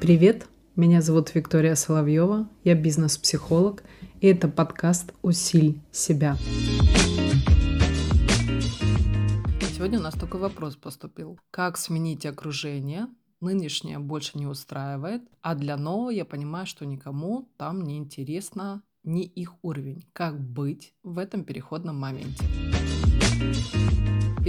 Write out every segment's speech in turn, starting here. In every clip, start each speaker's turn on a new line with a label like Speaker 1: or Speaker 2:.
Speaker 1: Привет, меня зовут Виктория Соловьева, я бизнес-психолог, и это подкаст «Усиль себя». Сегодня у нас только вопрос поступил. Как сменить окружение? Нынешнее больше не устраивает, а для нового я понимаю, что никому там не интересно ни их уровень. Как быть в этом переходном моменте?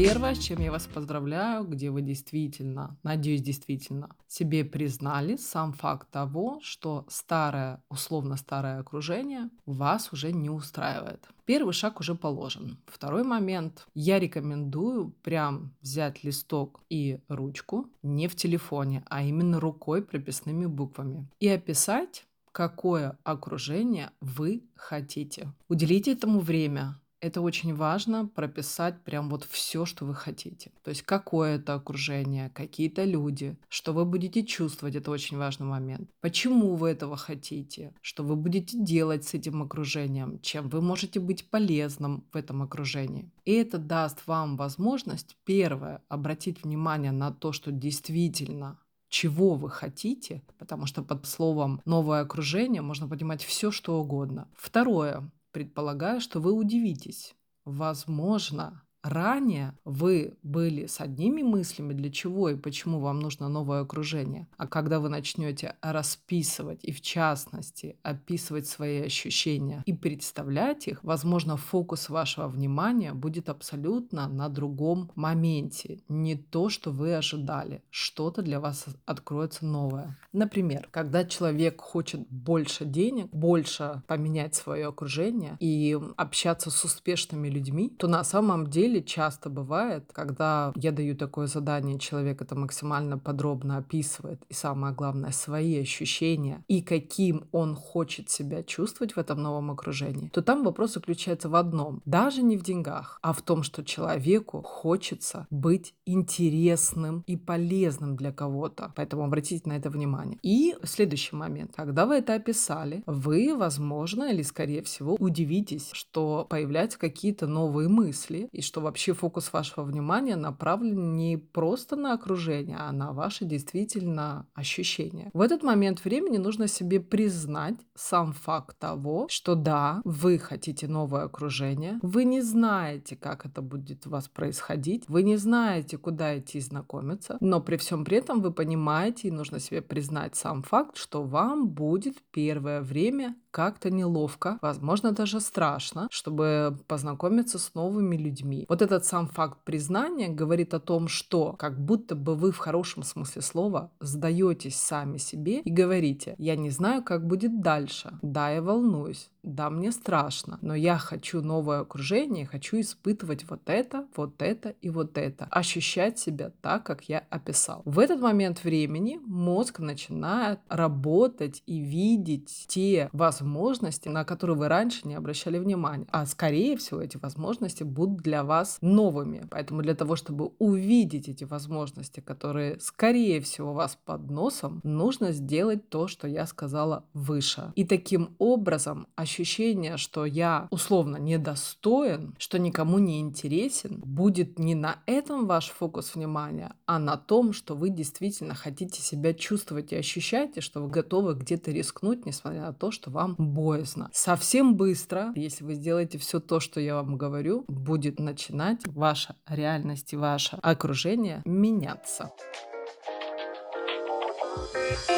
Speaker 1: Первое, с чем я вас поздравляю, где вы действительно, надеюсь, действительно себе признали сам факт того, что старое, условно старое окружение вас уже не устраивает. Первый шаг уже положен. Второй момент. Я рекомендую прям взять листок и ручку не в телефоне, а именно рукой прописными буквами и описать какое окружение вы хотите. Уделите этому время, это очень важно прописать прям вот все, что вы хотите. То есть какое это окружение, какие-то люди, что вы будете чувствовать, это очень важный момент. Почему вы этого хотите, что вы будете делать с этим окружением, чем вы можете быть полезным в этом окружении. И это даст вам возможность, первое, обратить внимание на то, что действительно чего вы хотите, потому что под словом новое окружение можно понимать все, что угодно. Второе, предполагаю, что вы удивитесь. Возможно, Ранее вы были с одними мыслями, для чего и почему вам нужно новое окружение. А когда вы начнете расписывать и в частности описывать свои ощущения и представлять их, возможно, фокус вашего внимания будет абсолютно на другом моменте. Не то, что вы ожидали. Что-то для вас откроется новое. Например, когда человек хочет больше денег, больше поменять свое окружение и общаться с успешными людьми, то на самом деле деле часто бывает, когда я даю такое задание, человек это максимально подробно описывает, и самое главное, свои ощущения, и каким он хочет себя чувствовать в этом новом окружении, то там вопрос заключается в одном. Даже не в деньгах, а в том, что человеку хочется быть интересным и полезным для кого-то. Поэтому обратите на это внимание. И следующий момент. Когда вы это описали, вы, возможно, или скорее всего, удивитесь, что появляются какие-то новые мысли, и что что вообще фокус вашего внимания направлен не просто на окружение, а на ваши действительно ощущения. В этот момент времени нужно себе признать сам факт того, что да, вы хотите новое окружение, вы не знаете, как это будет у вас происходить, вы не знаете, куда идти знакомиться, но при всем при этом вы понимаете и нужно себе признать сам факт, что вам будет первое время как-то неловко, возможно, даже страшно, чтобы познакомиться с новыми людьми. Вот этот сам факт признания говорит о том, что как будто бы вы в хорошем смысле слова сдаетесь сами себе и говорите, я не знаю, как будет дальше. Да, я волнуюсь. Да, мне страшно, но я хочу новое окружение, хочу испытывать вот это, вот это и вот это. Ощущать себя так, как я описал. В этот момент времени мозг начинает работать и видеть те возможности, на которые вы раньше не обращали внимания. А скорее всего эти возможности будут для вас новыми. Поэтому для того, чтобы увидеть эти возможности, которые скорее всего у вас под носом, нужно сделать то, что я сказала выше. И таким образом ощущение, что я условно недостоин, что никому не интересен, будет не на этом ваш фокус внимания, а на том, что вы действительно хотите себя чувствовать и ощущаете, что вы готовы где-то рискнуть, несмотря на то, что вам боязно. Совсем быстро, если вы сделаете все то, что я вам говорю, будет начинать ваша реальность и ваше окружение меняться.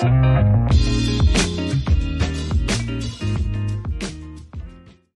Speaker 1: thank you